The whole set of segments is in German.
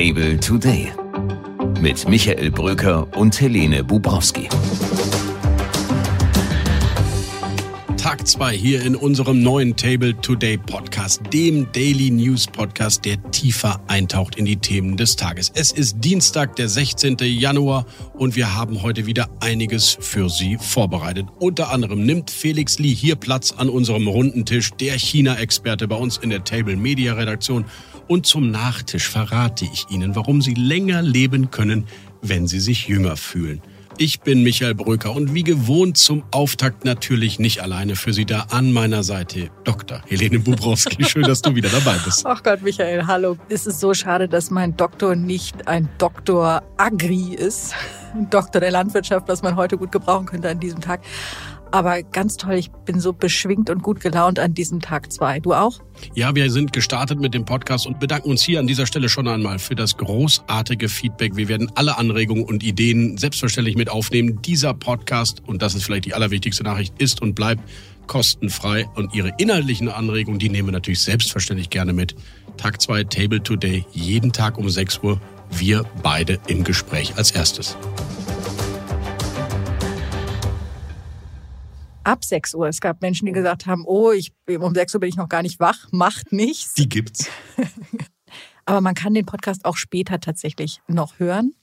Table Today mit Michael Bröker und Helene Bubrowski. Tag 2 hier in unserem neuen Table Today Podcast, dem Daily News Podcast, der tiefer eintaucht in die Themen des Tages. Es ist Dienstag, der 16. Januar und wir haben heute wieder einiges für Sie vorbereitet. Unter anderem nimmt Felix Lee hier Platz an unserem runden Tisch, der China-Experte bei uns in der Table Media Redaktion. Und zum Nachtisch verrate ich Ihnen, warum Sie länger leben können, wenn Sie sich jünger fühlen. Ich bin Michael Bröker und wie gewohnt zum Auftakt natürlich nicht alleine für Sie da an meiner Seite Dr. Helene Bubrowski. Schön, dass du wieder dabei bist. Ach Gott, Michael, hallo. Es ist so schade, dass mein Doktor nicht ein Doktor Agri ist. Ein Doktor der Landwirtschaft, was man heute gut gebrauchen könnte an diesem Tag. Aber ganz toll, ich bin so beschwingt und gut gelaunt an diesem Tag zwei. Du auch? Ja, wir sind gestartet mit dem Podcast und bedanken uns hier an dieser Stelle schon einmal für das großartige Feedback. Wir werden alle Anregungen und Ideen selbstverständlich mit aufnehmen. Dieser Podcast, und das ist vielleicht die allerwichtigste Nachricht, ist und bleibt kostenfrei. Und Ihre inhaltlichen Anregungen, die nehmen wir natürlich selbstverständlich gerne mit. Tag zwei Table Today, jeden Tag um 6 Uhr. Wir beide im Gespräch als erstes. Ab 6 Uhr. Es gab Menschen, die gesagt haben, oh, ich, um 6 Uhr bin ich noch gar nicht wach, macht nichts. Die gibt's. Aber man kann den Podcast auch später tatsächlich noch hören.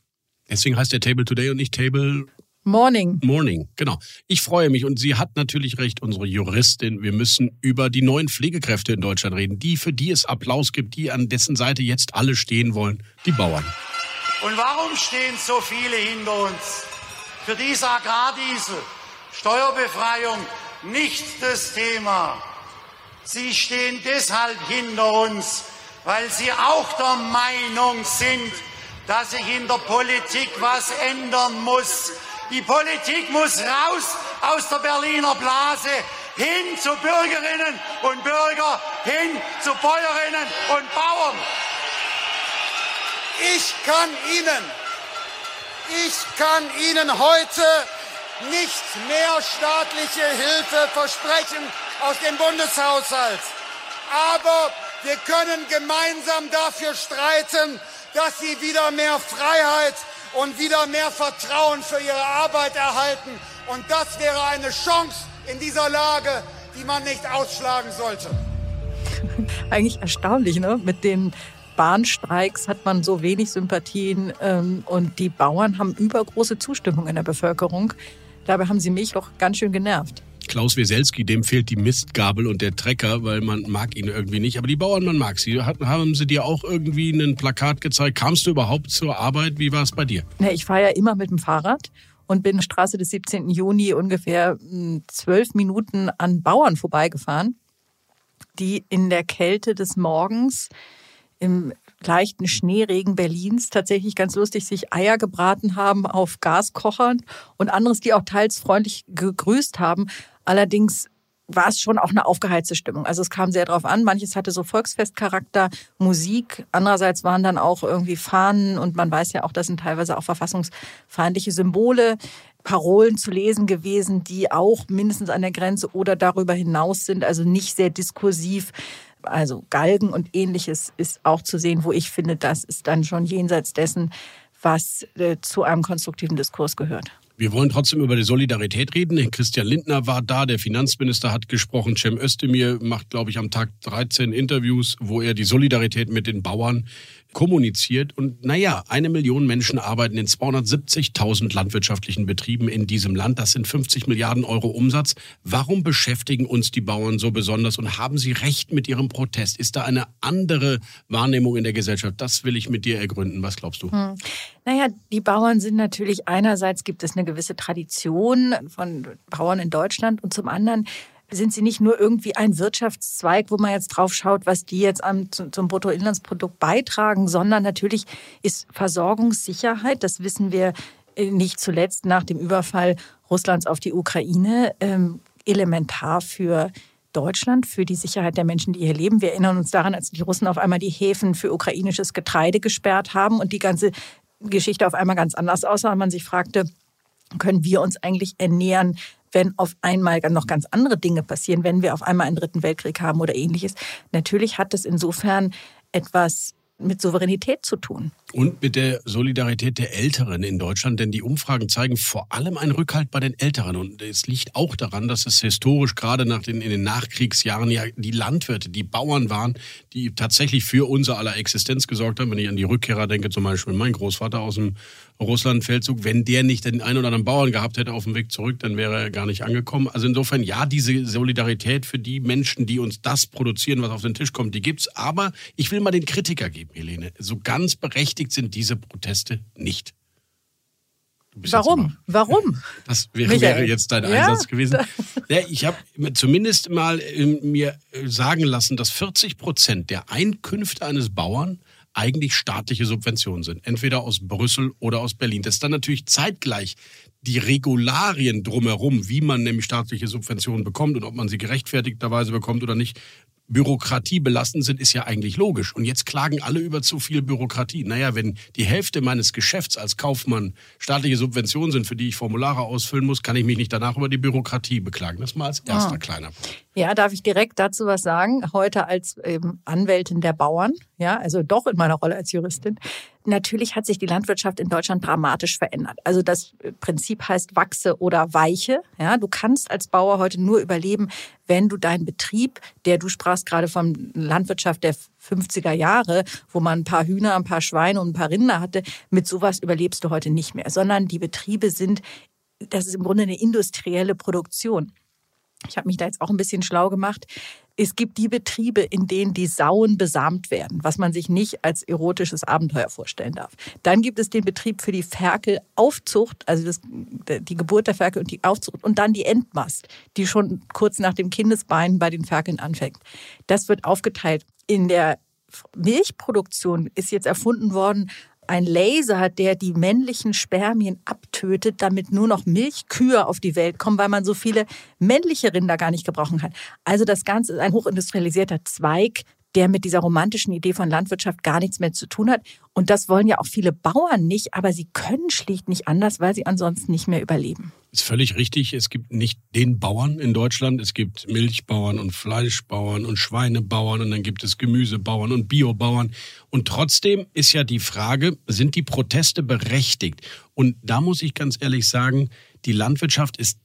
Deswegen heißt der Table Today und nicht Table Morning. Morning, genau. Ich freue mich und sie hat natürlich recht, unsere Juristin. Wir müssen über die neuen Pflegekräfte in Deutschland reden, die für die es Applaus gibt, die an dessen Seite jetzt alle stehen wollen, die Bauern. Und warum stehen so viele hinter uns? Für diese Agrardiesel, Steuerbefreiung nicht das Thema. Sie stehen deshalb hinter uns, weil sie auch der Meinung sind, dass sich in der Politik was ändern muss. Die Politik muss raus aus der Berliner Blase hin zu Bürgerinnen und Bürgern, hin zu Bäuerinnen und Bauern. Ich kann Ihnen, ich kann Ihnen heute nicht mehr staatliche Hilfe versprechen aus dem Bundeshaushalt. Aber wir können gemeinsam dafür streiten, dass Sie wieder mehr Freiheit und wieder mehr Vertrauen für Ihre Arbeit erhalten. Und das wäre eine Chance in dieser Lage, die man nicht ausschlagen sollte. Eigentlich erstaunlich, ne? Mit den Bahnstreiks hat man so wenig Sympathien ähm, und die Bauern haben übergroße Zustimmung in der Bevölkerung. Dabei haben sie mich doch ganz schön genervt. Klaus Weselski, dem fehlt die Mistgabel und der Trecker, weil man mag ihn irgendwie nicht. Aber die Bauern, man mag sie. haben sie dir auch irgendwie ein Plakat gezeigt? Kamst du überhaupt zur Arbeit? Wie war es bei dir? Ja, ich fahre ja immer mit dem Fahrrad und bin Straße des 17. Juni ungefähr hm, zwölf Minuten an Bauern vorbeigefahren, die in der Kälte des Morgens im leichten Schneeregen Berlins tatsächlich ganz lustig sich Eier gebraten haben auf Gaskochern und anderes, die auch teils freundlich gegrüßt haben. Allerdings war es schon auch eine aufgeheizte Stimmung. Also es kam sehr drauf an. Manches hatte so Volksfestcharakter, Musik. Andererseits waren dann auch irgendwie Fahnen und man weiß ja auch, das sind teilweise auch verfassungsfeindliche Symbole, Parolen zu lesen gewesen, die auch mindestens an der Grenze oder darüber hinaus sind. Also nicht sehr diskursiv also Galgen und ähnliches ist auch zu sehen, wo ich finde, das ist dann schon jenseits dessen, was äh, zu einem konstruktiven Diskurs gehört. Wir wollen trotzdem über die Solidarität reden. Christian Lindner war da, der Finanzminister hat gesprochen. Cem Özdemir macht, glaube ich, am Tag 13 Interviews, wo er die Solidarität mit den Bauern kommuniziert. Und naja, eine Million Menschen arbeiten in 270.000 landwirtschaftlichen Betrieben in diesem Land. Das sind 50 Milliarden Euro Umsatz. Warum beschäftigen uns die Bauern so besonders und haben sie recht mit ihrem Protest? Ist da eine andere Wahrnehmung in der Gesellschaft? Das will ich mit dir ergründen. Was glaubst du? Hm. Naja, die Bauern sind natürlich einerseits gibt es eine gewisse Tradition von Bauern in Deutschland und zum anderen sind sie nicht nur irgendwie ein Wirtschaftszweig, wo man jetzt drauf schaut, was die jetzt am, zum Bruttoinlandsprodukt beitragen, sondern natürlich ist Versorgungssicherheit, das wissen wir äh, nicht zuletzt nach dem Überfall Russlands auf die Ukraine, ähm, elementar für Deutschland, für die Sicherheit der Menschen, die hier leben. Wir erinnern uns daran, als die Russen auf einmal die Häfen für ukrainisches Getreide gesperrt haben und die ganze Geschichte auf einmal ganz anders aussah und man sich fragte, können wir uns eigentlich ernähren, wenn auf einmal noch ganz andere Dinge passieren, wenn wir auf einmal einen dritten Weltkrieg haben oder ähnliches. Natürlich hat das insofern etwas mit Souveränität zu tun. Und mit der Solidarität der Älteren in Deutschland, denn die Umfragen zeigen vor allem einen Rückhalt bei den Älteren. Und es liegt auch daran, dass es historisch gerade nach den, in den Nachkriegsjahren ja die Landwirte, die Bauern waren, die tatsächlich für unser aller Existenz gesorgt haben. Wenn ich an die Rückkehrer denke, zum Beispiel mein Großvater aus dem Russlandfeldzug, wenn der nicht den einen oder anderen Bauern gehabt hätte auf dem Weg zurück, dann wäre er gar nicht angekommen. Also insofern, ja, diese Solidarität für die Menschen, die uns das produzieren, was auf den Tisch kommt, die gibt's. Aber ich will mal den Kritiker geben, Helene. So ganz berechtigt sind diese Proteste nicht. Warum? Warum? Das wäre, wäre, jetzt dein ja. Einsatz gewesen. Ja, ich habe zumindest mal äh, mir äh, sagen lassen, dass 40 Prozent der Einkünfte eines Bauern eigentlich staatliche Subventionen sind. Entweder aus Brüssel oder aus Berlin. Das ist dann natürlich zeitgleich die Regularien drumherum, wie man nämlich staatliche Subventionen bekommt und ob man sie gerechtfertigterweise bekommt oder nicht, Bürokratie belastend sind, ist ja eigentlich logisch. Und jetzt klagen alle über zu viel Bürokratie. Naja, wenn die Hälfte meines Geschäfts als Kaufmann staatliche Subventionen sind, für die ich Formulare ausfüllen muss, kann ich mich nicht danach über die Bürokratie beklagen. Das mal als erster ah. kleiner Punkt. Ja, darf ich direkt dazu was sagen? Heute als ähm, Anwältin der Bauern, ja, also doch in meiner Rolle als Juristin. Natürlich hat sich die Landwirtschaft in Deutschland dramatisch verändert. Also das Prinzip heißt wachse oder weiche. Ja, du kannst als Bauer heute nur überleben, wenn du deinen Betrieb, der du sprachst gerade von Landwirtschaft der 50er Jahre, wo man ein paar Hühner, ein paar Schweine und ein paar Rinder hatte, mit sowas überlebst du heute nicht mehr, sondern die Betriebe sind, das ist im Grunde eine industrielle Produktion. Ich habe mich da jetzt auch ein bisschen schlau gemacht. Es gibt die Betriebe, in denen die Sauen besamt werden, was man sich nicht als erotisches Abenteuer vorstellen darf. Dann gibt es den Betrieb für die Ferkelaufzucht, also das, die Geburt der Ferkel und die Aufzucht und dann die Endmast, die schon kurz nach dem Kindesbein bei den Ferkeln anfängt. Das wird aufgeteilt. In der Milchproduktion ist jetzt erfunden worden ein Laser, der die männlichen Spermien abtötet, damit nur noch Milchkühe auf die Welt kommen, weil man so viele männliche Rinder gar nicht gebrauchen kann. Also das Ganze ist ein hochindustrialisierter Zweig, der mit dieser romantischen Idee von Landwirtschaft gar nichts mehr zu tun hat. Und das wollen ja auch viele Bauern nicht, aber sie können schlicht nicht anders, weil sie ansonsten nicht mehr überleben. Ist völlig richtig. Es gibt nicht den Bauern in Deutschland. Es gibt Milchbauern und Fleischbauern und Schweinebauern und dann gibt es Gemüsebauern und Biobauern. Und trotzdem ist ja die Frage, sind die Proteste berechtigt? Und da muss ich ganz ehrlich sagen, die Landwirtschaft ist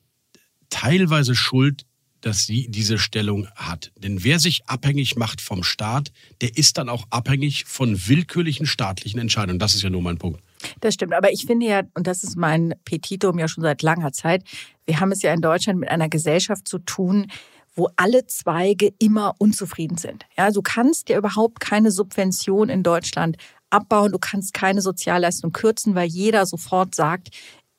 teilweise schuld dass sie diese Stellung hat. Denn wer sich abhängig macht vom Staat, der ist dann auch abhängig von willkürlichen staatlichen Entscheidungen. Das ist ja nur mein Punkt. Das stimmt, aber ich finde ja, und das ist mein Petitum ja schon seit langer Zeit, wir haben es ja in Deutschland mit einer Gesellschaft zu tun, wo alle Zweige immer unzufrieden sind. Ja, du kannst ja überhaupt keine Subvention in Deutschland abbauen, du kannst keine Sozialleistung kürzen, weil jeder sofort sagt,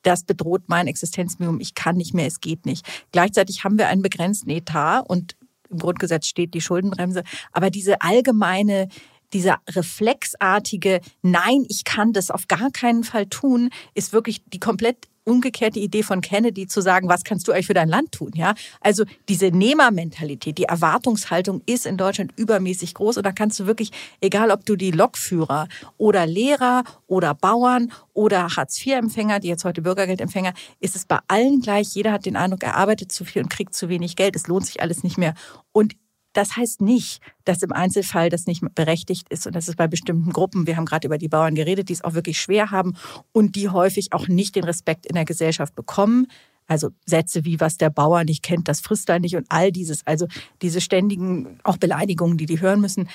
das bedroht mein Existenzminimum, ich kann nicht mehr, es geht nicht. Gleichzeitig haben wir einen begrenzten Etat und im Grundgesetz steht die Schuldenbremse, aber diese allgemeine dieser reflexartige Nein, ich kann das auf gar keinen Fall tun, ist wirklich die komplett umgekehrte Idee von Kennedy zu sagen, was kannst du eigentlich für dein Land tun? Ja, also diese Nehmermentalität, die Erwartungshaltung ist in Deutschland übermäßig groß und da kannst du wirklich, egal ob du die Lokführer oder Lehrer oder Bauern oder Hartz-IV-Empfänger, die jetzt heute Bürgergeldempfänger, ist es bei allen gleich. Jeder hat den Eindruck, er arbeitet zu viel und kriegt zu wenig Geld. Es lohnt sich alles nicht mehr. Und das heißt nicht, dass im Einzelfall das nicht berechtigt ist und dass es bei bestimmten Gruppen, wir haben gerade über die Bauern geredet, die es auch wirklich schwer haben und die häufig auch nicht den Respekt in der Gesellschaft bekommen. Also Sätze wie, was der Bauer nicht kennt, das frisst er nicht und all dieses, also diese ständigen auch Beleidigungen, die die hören müssen,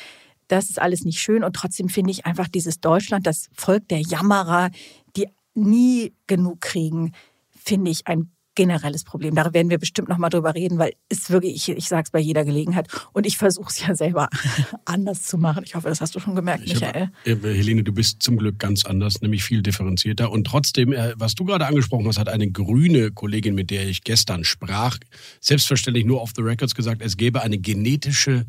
das ist alles nicht schön und trotzdem finde ich einfach dieses Deutschland, das Volk der Jammerer, die nie genug kriegen, finde ich ein generelles Problem. Da werden wir bestimmt noch mal drüber reden, weil es wirklich, ich, ich sage es bei jeder Gelegenheit und ich versuche es ja selber anders zu machen. Ich hoffe, das hast du schon gemerkt, ich Michael. Hab, äh, Helene, du bist zum Glück ganz anders, nämlich viel differenzierter. Und trotzdem, äh, was du gerade angesprochen hast, hat eine grüne Kollegin, mit der ich gestern sprach, selbstverständlich nur off the records gesagt, es gäbe eine genetische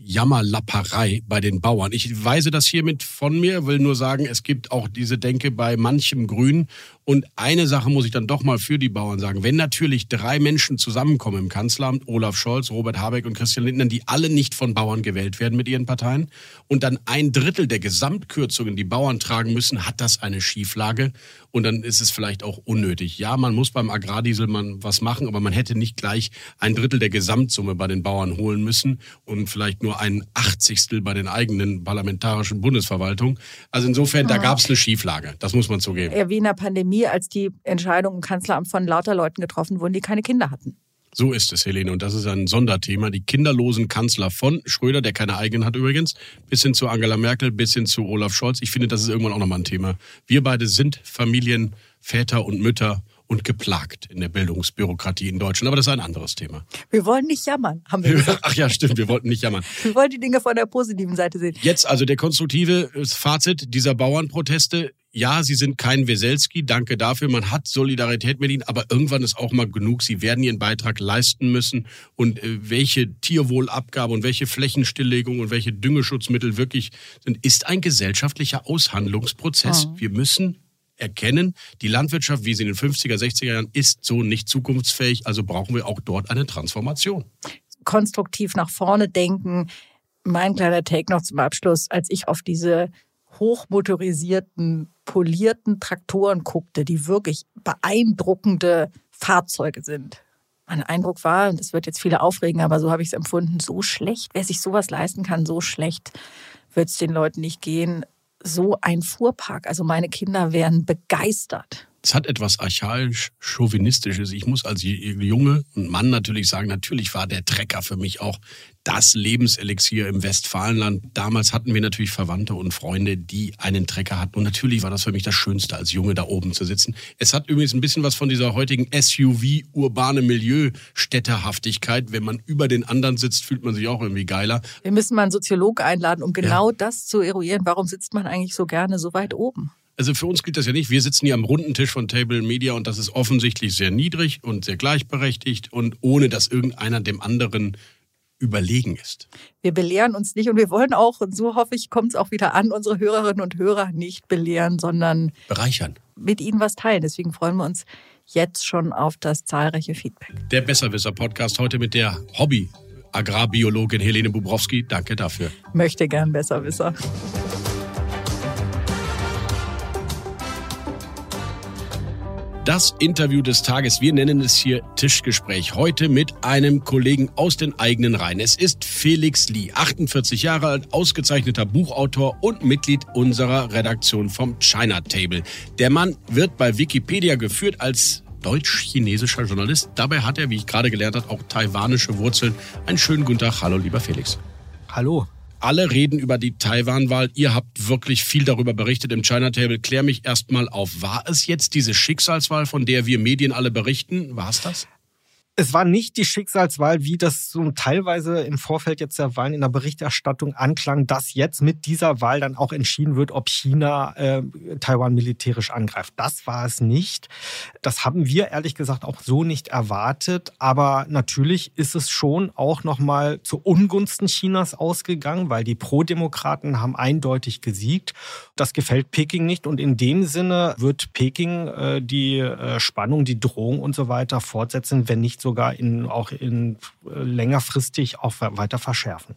Jammerlapperei bei den Bauern. Ich weise das hiermit von mir, will nur sagen, es gibt auch diese Denke bei manchem Grün. Und eine Sache muss ich dann doch mal für die Bauern sagen. Wenn natürlich drei Menschen zusammenkommen im Kanzleramt, Olaf Scholz, Robert Habeck und Christian Lindner, die alle nicht von Bauern gewählt werden mit ihren Parteien und dann ein Drittel der Gesamtkürzungen die Bauern tragen müssen, hat das eine Schieflage und dann ist es vielleicht auch unnötig. Ja, man muss beim Agrardiesel man was machen, aber man hätte nicht gleich ein Drittel der Gesamtsumme bei den Bauern holen müssen und vielleicht nur ein Achtzigstel bei den eigenen parlamentarischen Bundesverwaltungen. Also insofern, da gab es eine Schieflage. Das muss man zugeben. Ja, wie in der Pandemie Pandemie, als die Entscheidung im Kanzleramt von lauter Leuten getroffen wurden, die keine Kinder hatten. So ist es, Helene. Und das ist ein Sonderthema. Die kinderlosen Kanzler von Schröder, der keine eigenen hat übrigens, bis hin zu Angela Merkel, bis hin zu Olaf Scholz. Ich finde, das ist irgendwann auch nochmal ein Thema. Wir beide sind Familienväter und Mütter und geplagt in der Bildungsbürokratie in Deutschland. Aber das ist ein anderes Thema. Wir wollen nicht jammern, haben wir gesagt. Ach ja, stimmt, wir wollten nicht jammern. Wir wollen die Dinge von der positiven Seite sehen. Jetzt also der konstruktive Fazit dieser Bauernproteste. Ja, sie sind kein Weselski, danke dafür. Man hat Solidarität mit ihnen, aber irgendwann ist auch mal genug. Sie werden ihren Beitrag leisten müssen. Und äh, welche Tierwohlabgabe und welche Flächenstilllegung und welche Düngeschutzmittel wirklich sind, ist ein gesellschaftlicher Aushandlungsprozess. Mhm. Wir müssen erkennen, die Landwirtschaft, wie sie in den 50er, 60er Jahren ist, so nicht zukunftsfähig. Also brauchen wir auch dort eine Transformation. Konstruktiv nach vorne denken. Mein kleiner Take noch zum Abschluss, als ich auf diese hochmotorisierten, polierten Traktoren guckte, die wirklich beeindruckende Fahrzeuge sind. Mein Eindruck war, und das wird jetzt viele aufregen, aber so habe ich es empfunden, so schlecht, wer sich sowas leisten kann, so schlecht wird es den Leuten nicht gehen so ein Fuhrpark. Also meine Kinder wären begeistert. Es hat etwas archaisch chauvinistisches. Ich muss als Junge und Mann natürlich sagen, natürlich war der Trecker für mich auch das Lebenselixier im Westfalenland. Damals hatten wir natürlich Verwandte und Freunde, die einen Trecker hatten. Und natürlich war das für mich das Schönste, als Junge da oben zu sitzen. Es hat übrigens ein bisschen was von dieser heutigen SUV-urbane Milieu-Städterhaftigkeit. Wenn man über den anderen sitzt, fühlt man sich auch irgendwie geiler. Wir müssen mal einen Soziologen einladen, um genau ja. das zu eruieren. Warum sitzt man eigentlich so gerne so weit oben? Also für uns gilt das ja nicht. Wir sitzen hier am runden Tisch von Table Media und das ist offensichtlich sehr niedrig und sehr gleichberechtigt und ohne dass irgendeiner dem anderen überlegen ist. Wir belehren uns nicht und wir wollen auch, und so hoffe ich, kommt es auch wieder an, unsere Hörerinnen und Hörer nicht belehren, sondern bereichern. Mit ihnen was teilen. Deswegen freuen wir uns jetzt schon auf das zahlreiche Feedback. Der Besserwisser-Podcast heute mit der Hobby- Agrarbiologin Helene Bubrowski. Danke dafür. Möchte gern Besserwisser. Das Interview des Tages, wir nennen es hier Tischgespräch, heute mit einem Kollegen aus den eigenen Reihen. Es ist Felix Lee, 48 Jahre alt, ausgezeichneter Buchautor und Mitglied unserer Redaktion vom China Table. Der Mann wird bei Wikipedia geführt als deutsch-chinesischer Journalist. Dabei hat er, wie ich gerade gelernt habe, auch taiwanische Wurzeln. Einen schönen guten Tag. Hallo, lieber Felix. Hallo. Alle reden über die Taiwan-Wahl. Ihr habt wirklich viel darüber berichtet im China Table. Klär mich erstmal auf. War es jetzt diese Schicksalswahl, von der wir Medien alle berichten? War es das? Es war nicht die Schicksalswahl, wie das so teilweise im Vorfeld jetzt der Wahlen in der Berichterstattung anklang, dass jetzt mit dieser Wahl dann auch entschieden wird, ob China äh, Taiwan militärisch angreift. Das war es nicht. Das haben wir ehrlich gesagt auch so nicht erwartet. Aber natürlich ist es schon auch nochmal zu Ungunsten Chinas ausgegangen, weil die Pro-Demokraten haben eindeutig gesiegt. Das gefällt Peking nicht. Und in dem Sinne wird Peking äh, die äh, Spannung, die Drohung und so weiter fortsetzen, wenn nicht so sogar in, auch in, äh, längerfristig auch weiter verschärfen.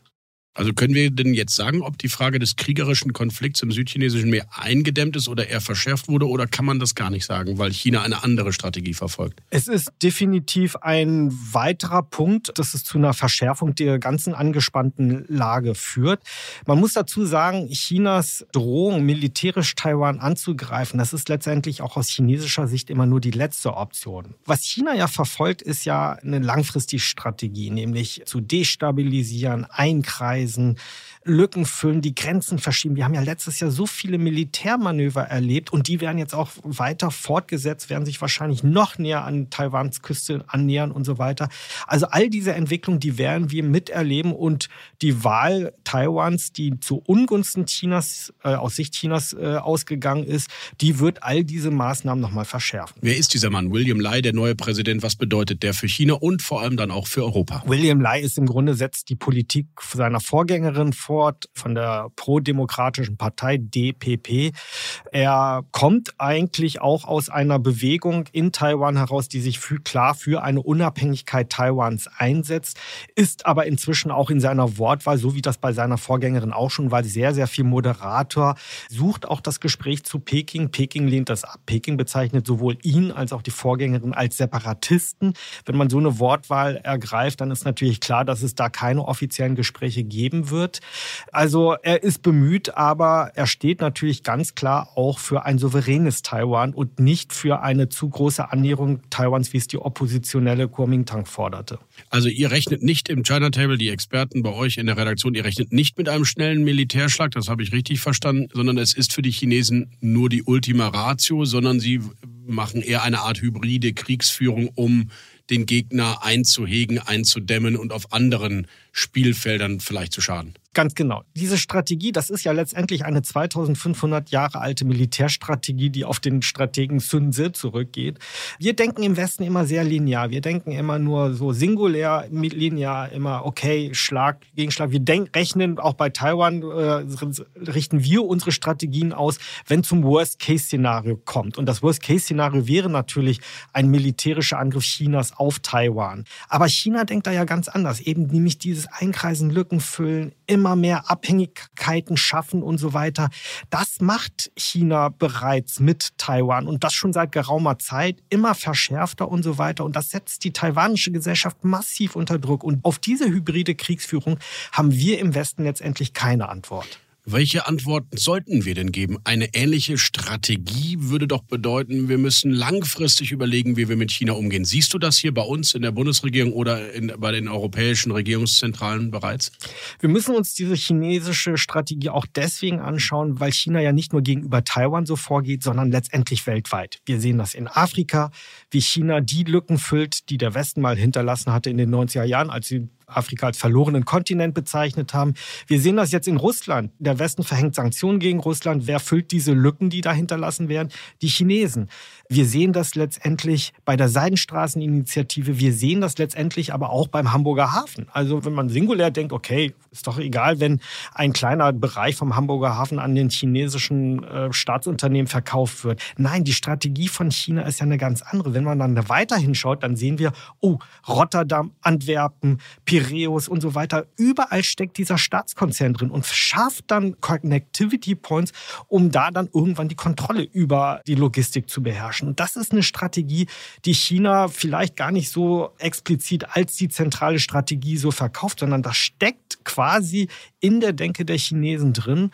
Also können wir denn jetzt sagen, ob die Frage des kriegerischen Konflikts im südchinesischen Meer eingedämmt ist oder eher verschärft wurde oder kann man das gar nicht sagen, weil China eine andere Strategie verfolgt? Es ist definitiv ein weiterer Punkt, dass es zu einer Verschärfung der ganzen angespannten Lage führt. Man muss dazu sagen, Chinas Drohung, militärisch Taiwan anzugreifen, das ist letztendlich auch aus chinesischer Sicht immer nur die letzte Option. Was China ja verfolgt, ist ja eine langfristige Strategie, nämlich zu destabilisieren, einkreisen, einkreisen, Lücken füllen, die Grenzen verschieben. Wir haben ja letztes Jahr so viele Militärmanöver erlebt und die werden jetzt auch weiter fortgesetzt, werden sich wahrscheinlich noch näher an Taiwans Küste annähern und so weiter. Also all diese Entwicklungen, die werden wir miterleben und die Wahl Taiwans, die zu Ungunsten Chinas, äh, aus Sicht Chinas äh, ausgegangen ist, die wird all diese Maßnahmen nochmal verschärfen. Wer ist dieser Mann? William Lai, der neue Präsident. Was bedeutet der für China und vor allem dann auch für Europa? William Lai ist im Grunde setzt die Politik seiner Vorgängerin vor Frankfurt von der pro-demokratischen Partei DPP. Er kommt eigentlich auch aus einer Bewegung in Taiwan heraus, die sich für, klar für eine Unabhängigkeit Taiwans einsetzt, ist aber inzwischen auch in seiner Wortwahl, so wie das bei seiner Vorgängerin auch schon war, sehr, sehr viel Moderator, sucht auch das Gespräch zu Peking. Peking lehnt das ab. Peking bezeichnet sowohl ihn als auch die Vorgängerin als Separatisten. Wenn man so eine Wortwahl ergreift, dann ist natürlich klar, dass es da keine offiziellen Gespräche geben wird. Also er ist bemüht, aber er steht natürlich ganz klar auch für ein souveränes Taiwan und nicht für eine zu große Annäherung Taiwans, wie es die oppositionelle Kuomintang forderte. Also ihr rechnet nicht im China Table, die Experten bei euch in der Redaktion, ihr rechnet nicht mit einem schnellen Militärschlag, das habe ich richtig verstanden, sondern es ist für die Chinesen nur die Ultima Ratio, sondern sie machen eher eine Art hybride Kriegsführung, um den Gegner einzuhegen, einzudämmen und auf anderen Spielfeldern vielleicht zu schaden. Ganz genau. Diese Strategie, das ist ja letztendlich eine 2500 Jahre alte Militärstrategie, die auf den Strategen Sun Tzu zurückgeht. Wir denken im Westen immer sehr linear. Wir denken immer nur so singulär, linear, immer okay, Schlag, Gegenschlag. Wir denken, rechnen auch bei Taiwan, äh, richten wir unsere Strategien aus, wenn zum Worst-Case-Szenario kommt. Und das Worst-Case-Szenario wäre natürlich ein militärischer Angriff Chinas auf Taiwan. Aber China denkt da ja ganz anders. Eben nämlich dieses Einkreisen, Lücken füllen, immer mehr Abhängigkeiten schaffen und so weiter. Das macht China bereits mit Taiwan und das schon seit geraumer Zeit, immer verschärfter und so weiter. Und das setzt die taiwanische Gesellschaft massiv unter Druck. Und auf diese hybride Kriegsführung haben wir im Westen letztendlich keine Antwort. Welche Antworten sollten wir denn geben? Eine ähnliche Strategie würde doch bedeuten, wir müssen langfristig überlegen, wie wir mit China umgehen. Siehst du das hier bei uns in der Bundesregierung oder in, bei den europäischen Regierungszentralen bereits? Wir müssen uns diese chinesische Strategie auch deswegen anschauen, weil China ja nicht nur gegenüber Taiwan so vorgeht, sondern letztendlich weltweit. Wir sehen das in Afrika, wie China die Lücken füllt, die der Westen mal hinterlassen hatte in den 90er Jahren, als sie Afrika als verlorenen Kontinent bezeichnet haben. Wir sehen das jetzt in Russland. Der Westen verhängt Sanktionen gegen Russland. Wer füllt diese Lücken, die da hinterlassen werden? Die Chinesen. Wir sehen das letztendlich bei der Seidenstraßeninitiative. Wir sehen das letztendlich aber auch beim Hamburger Hafen. Also wenn man singulär denkt, okay, ist doch egal, wenn ein kleiner Bereich vom Hamburger Hafen an den chinesischen äh, Staatsunternehmen verkauft wird. Nein, die Strategie von China ist ja eine ganz andere. Wenn man dann da weiter hinschaut, dann sehen wir, oh, Rotterdam, Antwerpen, Piräus und so weiter. Überall steckt dieser Staatskonzern drin und schafft dann Connectivity Points, um da dann irgendwann die Kontrolle über die Logistik zu beherrschen. Und das ist eine Strategie, die China vielleicht gar nicht so explizit als die zentrale Strategie so verkauft, sondern das steckt quasi in der Denke der Chinesen drin.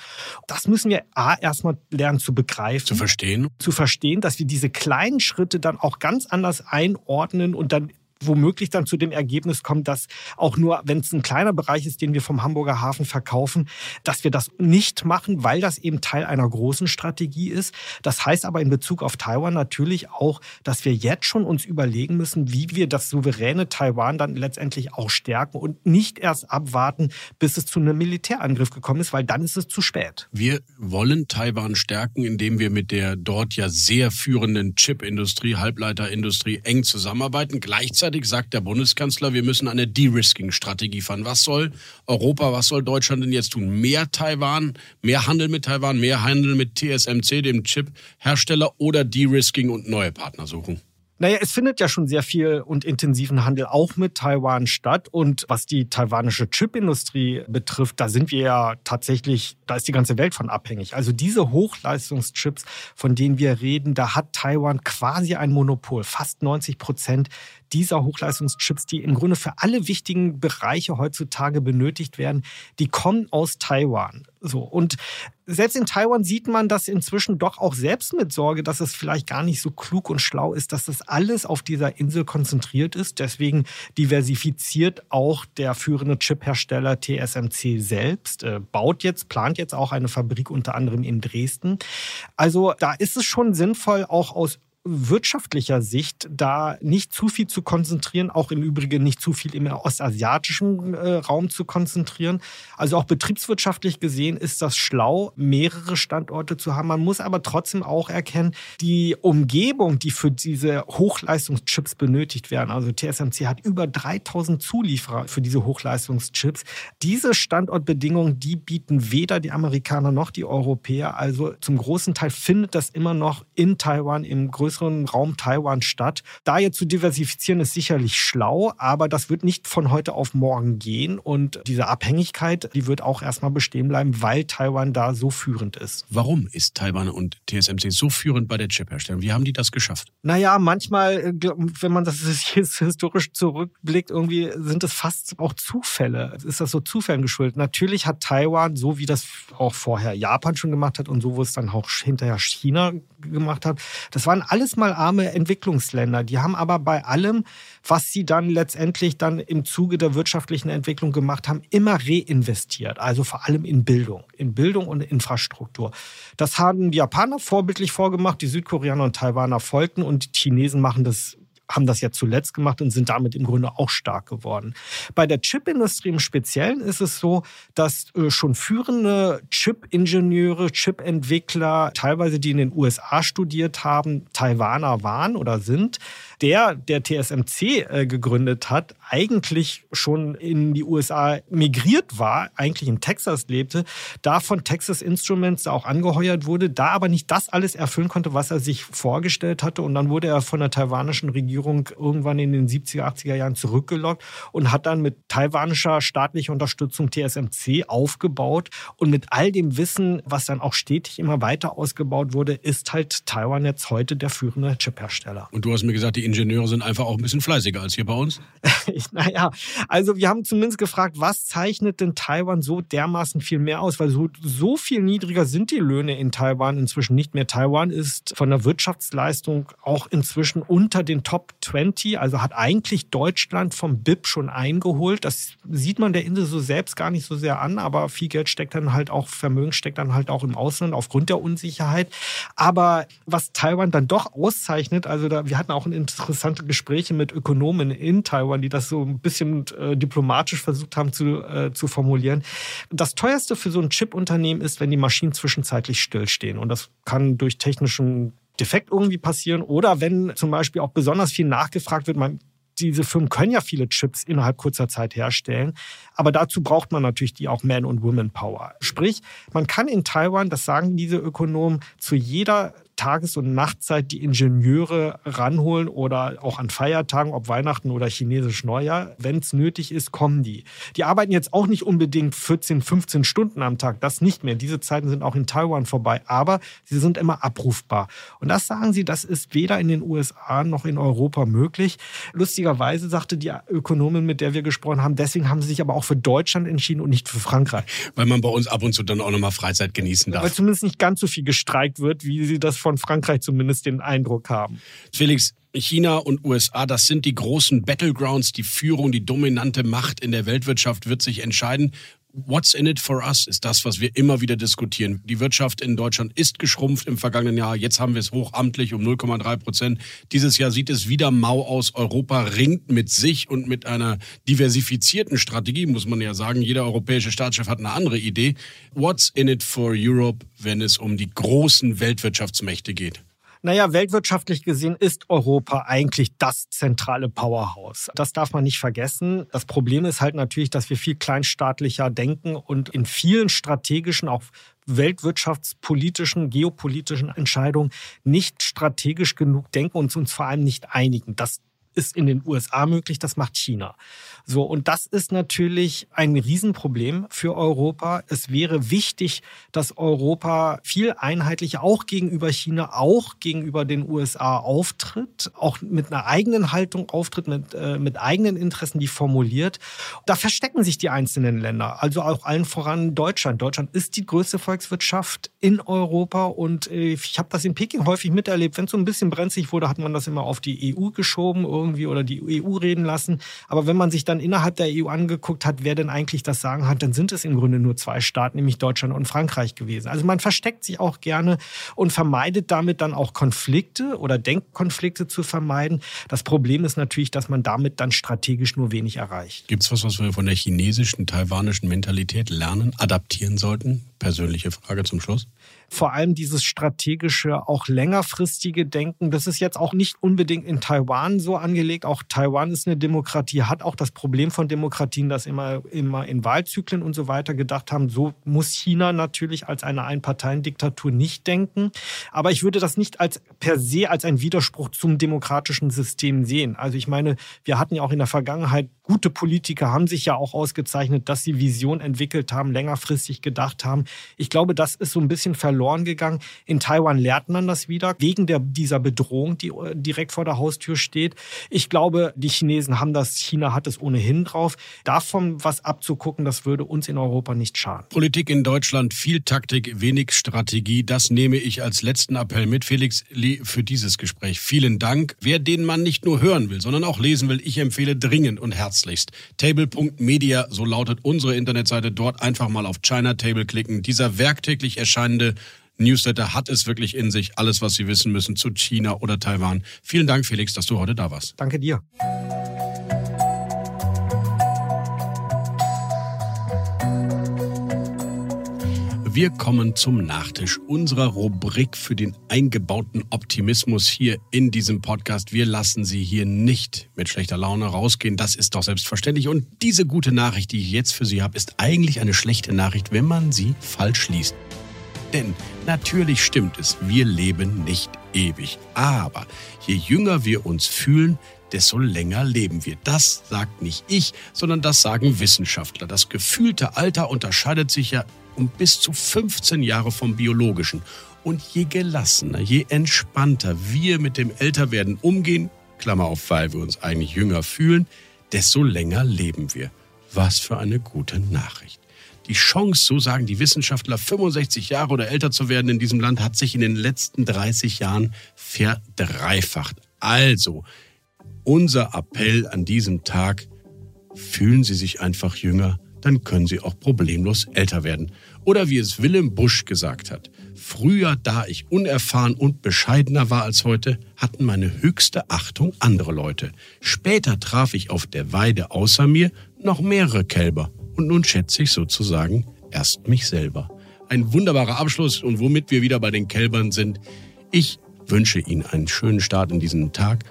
Das müssen wir A, erstmal lernen zu begreifen. Zu verstehen. Zu verstehen, dass wir diese kleinen Schritte dann auch ganz anders einordnen und dann womöglich dann zu dem Ergebnis kommen, dass auch nur, wenn es ein kleiner Bereich ist, den wir vom Hamburger Hafen verkaufen, dass wir das nicht machen, weil das eben Teil einer großen Strategie ist. Das heißt aber in Bezug auf Taiwan natürlich auch, dass wir jetzt schon uns überlegen müssen, wie wir das souveräne Taiwan dann letztendlich auch stärken und nicht erst abwarten, bis es zu einem Militärangriff gekommen ist, weil dann ist es zu spät. Wir wollen Taiwan stärken, indem wir mit der dort ja sehr führenden Chipindustrie, Halbleiterindustrie eng zusammenarbeiten. Gleichzeitig Gleichzeitig sagt der Bundeskanzler, wir müssen eine De-Risking-Strategie fahren. Was soll Europa, was soll Deutschland denn jetzt tun? Mehr Taiwan, mehr Handel mit Taiwan, mehr Handel mit TSMC, dem Chip-Hersteller oder De-Risking und neue Partner suchen? Naja, es findet ja schon sehr viel und intensiven Handel auch mit Taiwan statt. Und was die taiwanische Chipindustrie betrifft, da sind wir ja tatsächlich, da ist die ganze Welt von abhängig. Also diese Hochleistungschips, von denen wir reden, da hat Taiwan quasi ein Monopol. Fast 90 Prozent dieser Hochleistungschips, die im Grunde für alle wichtigen Bereiche heutzutage benötigt werden, die kommen aus Taiwan. So. Und selbst in Taiwan sieht man das inzwischen doch auch selbst mit Sorge, dass es vielleicht gar nicht so klug und schlau ist, dass das alles auf dieser Insel konzentriert ist. Deswegen diversifiziert auch der führende Chiphersteller TSMC selbst, äh, baut jetzt, plant jetzt auch eine Fabrik unter anderem in Dresden. Also da ist es schon sinnvoll, auch aus wirtschaftlicher Sicht da nicht zu viel zu konzentrieren, auch im Übrigen nicht zu viel im ostasiatischen äh, Raum zu konzentrieren. Also auch betriebswirtschaftlich gesehen ist das schlau, mehrere Standorte zu haben. Man muss aber trotzdem auch erkennen, die Umgebung, die für diese Hochleistungschips benötigt werden, also TSMC hat über 3000 Zulieferer für diese Hochleistungschips. Diese Standortbedingungen, die bieten weder die Amerikaner noch die Europäer. Also zum großen Teil findet das immer noch in Taiwan im größeren größeren Raum Taiwan statt. Da jetzt zu diversifizieren ist sicherlich schlau, aber das wird nicht von heute auf morgen gehen. Und diese Abhängigkeit, die wird auch erstmal bestehen bleiben, weil Taiwan da so führend ist. Warum ist Taiwan und TSMC so führend bei der Chipherstellung? Wie haben die das geschafft? Naja, manchmal, äh, wenn man das historisch zurückblickt, irgendwie sind es fast auch Zufälle. Ist das so Zufällen geschuldet? Natürlich hat Taiwan, so wie das auch vorher Japan schon gemacht hat und so, wo es dann auch hinterher China gemacht hat, das waren alles mal arme Entwicklungsländer. Die haben aber bei allem, was sie dann letztendlich dann im Zuge der wirtschaftlichen Entwicklung gemacht haben, immer reinvestiert. Also vor allem in Bildung, in Bildung und Infrastruktur. Das haben die Japaner vorbildlich vorgemacht, die Südkoreaner und Taiwaner folgten und die Chinesen machen das haben das ja zuletzt gemacht und sind damit im Grunde auch stark geworden. Bei der Chipindustrie im Speziellen ist es so, dass äh, schon führende Chip-Ingenieure, Chip-Entwickler, teilweise die in den USA studiert haben, Taiwaner waren oder sind. Der, der TSMC äh, gegründet hat, eigentlich schon in die USA migriert war, eigentlich in Texas lebte, da von Texas Instruments auch angeheuert wurde, da aber nicht das alles erfüllen konnte, was er sich vorgestellt hatte. Und dann wurde er von der taiwanischen Regierung Regierung irgendwann in den 70er, 80er Jahren zurückgelockt und hat dann mit taiwanischer staatlicher Unterstützung TSMC aufgebaut. Und mit all dem Wissen, was dann auch stetig immer weiter ausgebaut wurde, ist halt Taiwan jetzt heute der führende Chiphersteller. Und du hast mir gesagt, die Ingenieure sind einfach auch ein bisschen fleißiger als hier bei uns? naja, also wir haben zumindest gefragt, was zeichnet denn Taiwan so dermaßen viel mehr aus? Weil so, so viel niedriger sind die Löhne in Taiwan inzwischen nicht mehr. Taiwan ist von der Wirtschaftsleistung auch inzwischen unter den Top 20, also hat eigentlich Deutschland vom BIP schon eingeholt. Das sieht man der Insel so selbst gar nicht so sehr an, aber viel Geld steckt dann halt auch, Vermögen steckt dann halt auch im Ausland aufgrund der Unsicherheit. Aber was Taiwan dann doch auszeichnet, also da, wir hatten auch interessante Gespräche mit Ökonomen in Taiwan, die das so ein bisschen äh, diplomatisch versucht haben zu, äh, zu formulieren. Das teuerste für so ein Chip-Unternehmen ist, wenn die Maschinen zwischenzeitlich stillstehen. Und das kann durch technischen Defekt irgendwie passieren oder wenn zum Beispiel auch besonders viel nachgefragt wird, man diese Firmen können ja viele Chips innerhalb kurzer Zeit herstellen, aber dazu braucht man natürlich die auch Man- und Women-Power. Sprich, man kann in Taiwan, das sagen diese Ökonomen, zu jeder Tages- und Nachtzeit die Ingenieure ranholen oder auch an Feiertagen, ob Weihnachten oder chinesisch Neujahr. Wenn es nötig ist, kommen die. Die arbeiten jetzt auch nicht unbedingt 14, 15 Stunden am Tag, das nicht mehr. Diese Zeiten sind auch in Taiwan vorbei, aber sie sind immer abrufbar. Und das sagen sie, das ist weder in den USA noch in Europa möglich. Lustigerweise sagte die Ökonomin, mit der wir gesprochen haben, deswegen haben sie sich aber auch für Deutschland entschieden und nicht für Frankreich. Weil man bei uns ab und zu dann auch nochmal Freizeit genießen darf. Weil zumindest nicht ganz so viel gestreikt wird, wie sie das von Frankreich zumindest den Eindruck haben. Felix, China und USA, das sind die großen Battlegrounds. Die Führung, die dominante Macht in der Weltwirtschaft wird sich entscheiden. What's in it for us ist das, was wir immer wieder diskutieren. Die Wirtschaft in Deutschland ist geschrumpft im vergangenen Jahr. Jetzt haben wir es hochamtlich um 0,3 Prozent. Dieses Jahr sieht es wieder mau aus. Europa ringt mit sich und mit einer diversifizierten Strategie, muss man ja sagen. Jeder europäische Staatschef hat eine andere Idee. What's in it for Europe, wenn es um die großen Weltwirtschaftsmächte geht? Naja, weltwirtschaftlich gesehen ist Europa eigentlich das zentrale Powerhouse. Das darf man nicht vergessen. Das Problem ist halt natürlich, dass wir viel kleinstaatlicher denken und in vielen strategischen, auch weltwirtschaftspolitischen, geopolitischen Entscheidungen nicht strategisch genug denken und uns vor allem nicht einigen. Das ist in den USA möglich, das macht China. So, und das ist natürlich ein Riesenproblem für Europa. Es wäre wichtig, dass Europa viel einheitlicher auch gegenüber China, auch gegenüber den USA auftritt, auch mit einer eigenen Haltung auftritt, mit, äh, mit eigenen Interessen, die formuliert. Da verstecken sich die einzelnen Länder, also auch allen voran Deutschland. Deutschland ist die größte Volkswirtschaft in Europa und äh, ich habe das in Peking häufig miterlebt. Wenn es so ein bisschen brenzlig wurde, hat man das immer auf die EU geschoben irgendwie oder die EU reden lassen. Aber wenn man sich dann innerhalb der EU angeguckt hat, wer denn eigentlich das Sagen hat, dann sind es im Grunde nur zwei Staaten, nämlich Deutschland und Frankreich gewesen. Also man versteckt sich auch gerne und vermeidet damit dann auch Konflikte oder denkt Konflikte zu vermeiden. Das Problem ist natürlich, dass man damit dann strategisch nur wenig erreicht. Gibt es was, was wir von der chinesischen, taiwanischen Mentalität lernen, adaptieren sollten? Persönliche Frage zum Schluss vor allem dieses strategische, auch längerfristige Denken. Das ist jetzt auch nicht unbedingt in Taiwan so angelegt. Auch Taiwan ist eine Demokratie, hat auch das Problem von Demokratien, dass immer, immer in Wahlzyklen und so weiter gedacht haben. So muss China natürlich als eine Einparteiendiktatur nicht denken. Aber ich würde das nicht als per se als ein Widerspruch zum demokratischen System sehen. Also ich meine, wir hatten ja auch in der Vergangenheit gute Politiker haben sich ja auch ausgezeichnet, dass sie Vision entwickelt haben, längerfristig gedacht haben. Ich glaube, das ist so ein bisschen verloren gegangen. In Taiwan lernt man das wieder, wegen der, dieser Bedrohung, die äh, direkt vor der Haustür steht. Ich glaube, die Chinesen haben das, China hat es ohnehin drauf. Davon was abzugucken, das würde uns in Europa nicht schaden. Politik in Deutschland, viel Taktik, wenig Strategie. Das nehme ich als letzten Appell mit. Felix Lee für dieses Gespräch. Vielen Dank. Wer den Mann nicht nur hören will, sondern auch lesen will, ich empfehle dringend und herzlich herzlichst. Table.media, so lautet unsere Internetseite. Dort einfach mal auf China Table klicken. Dieser werktäglich erscheinende Newsletter hat es wirklich in sich. Alles, was Sie wissen müssen zu China oder Taiwan. Vielen Dank, Felix, dass du heute da warst. Danke dir. Wir kommen zum Nachtisch unserer Rubrik für den eingebauten Optimismus hier in diesem Podcast. Wir lassen Sie hier nicht mit schlechter Laune rausgehen. Das ist doch selbstverständlich. Und diese gute Nachricht, die ich jetzt für Sie habe, ist eigentlich eine schlechte Nachricht, wenn man sie falsch liest. Denn natürlich stimmt es, wir leben nicht ewig. Aber je jünger wir uns fühlen, desto länger leben wir. Das sagt nicht ich, sondern das sagen Wissenschaftler. Das gefühlte Alter unterscheidet sich ja um bis zu 15 Jahre vom biologischen. Und je gelassener, je entspannter wir mit dem Älterwerden umgehen, Klammer auf, weil wir uns eigentlich jünger fühlen, desto länger leben wir. Was für eine gute Nachricht. Die Chance, so sagen die Wissenschaftler, 65 Jahre oder älter zu werden in diesem Land, hat sich in den letzten 30 Jahren verdreifacht. Also, unser Appell an diesem Tag, fühlen Sie sich einfach jünger, dann können Sie auch problemlos älter werden. Oder wie es Willem Busch gesagt hat, früher, da ich unerfahren und bescheidener war als heute, hatten meine höchste Achtung andere Leute. Später traf ich auf der Weide außer mir noch mehrere Kälber. Und nun schätze ich sozusagen erst mich selber. Ein wunderbarer Abschluss und womit wir wieder bei den Kälbern sind. Ich wünsche Ihnen einen schönen Start in diesen Tag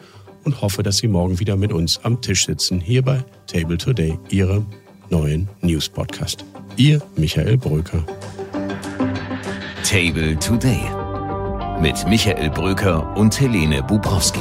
und hoffe, dass Sie morgen wieder mit uns am Tisch sitzen, hier bei Table Today, Ihrem neuen News Podcast. Ihr Michael Bröker. Table Today mit Michael Bröker und Helene Bubrowski.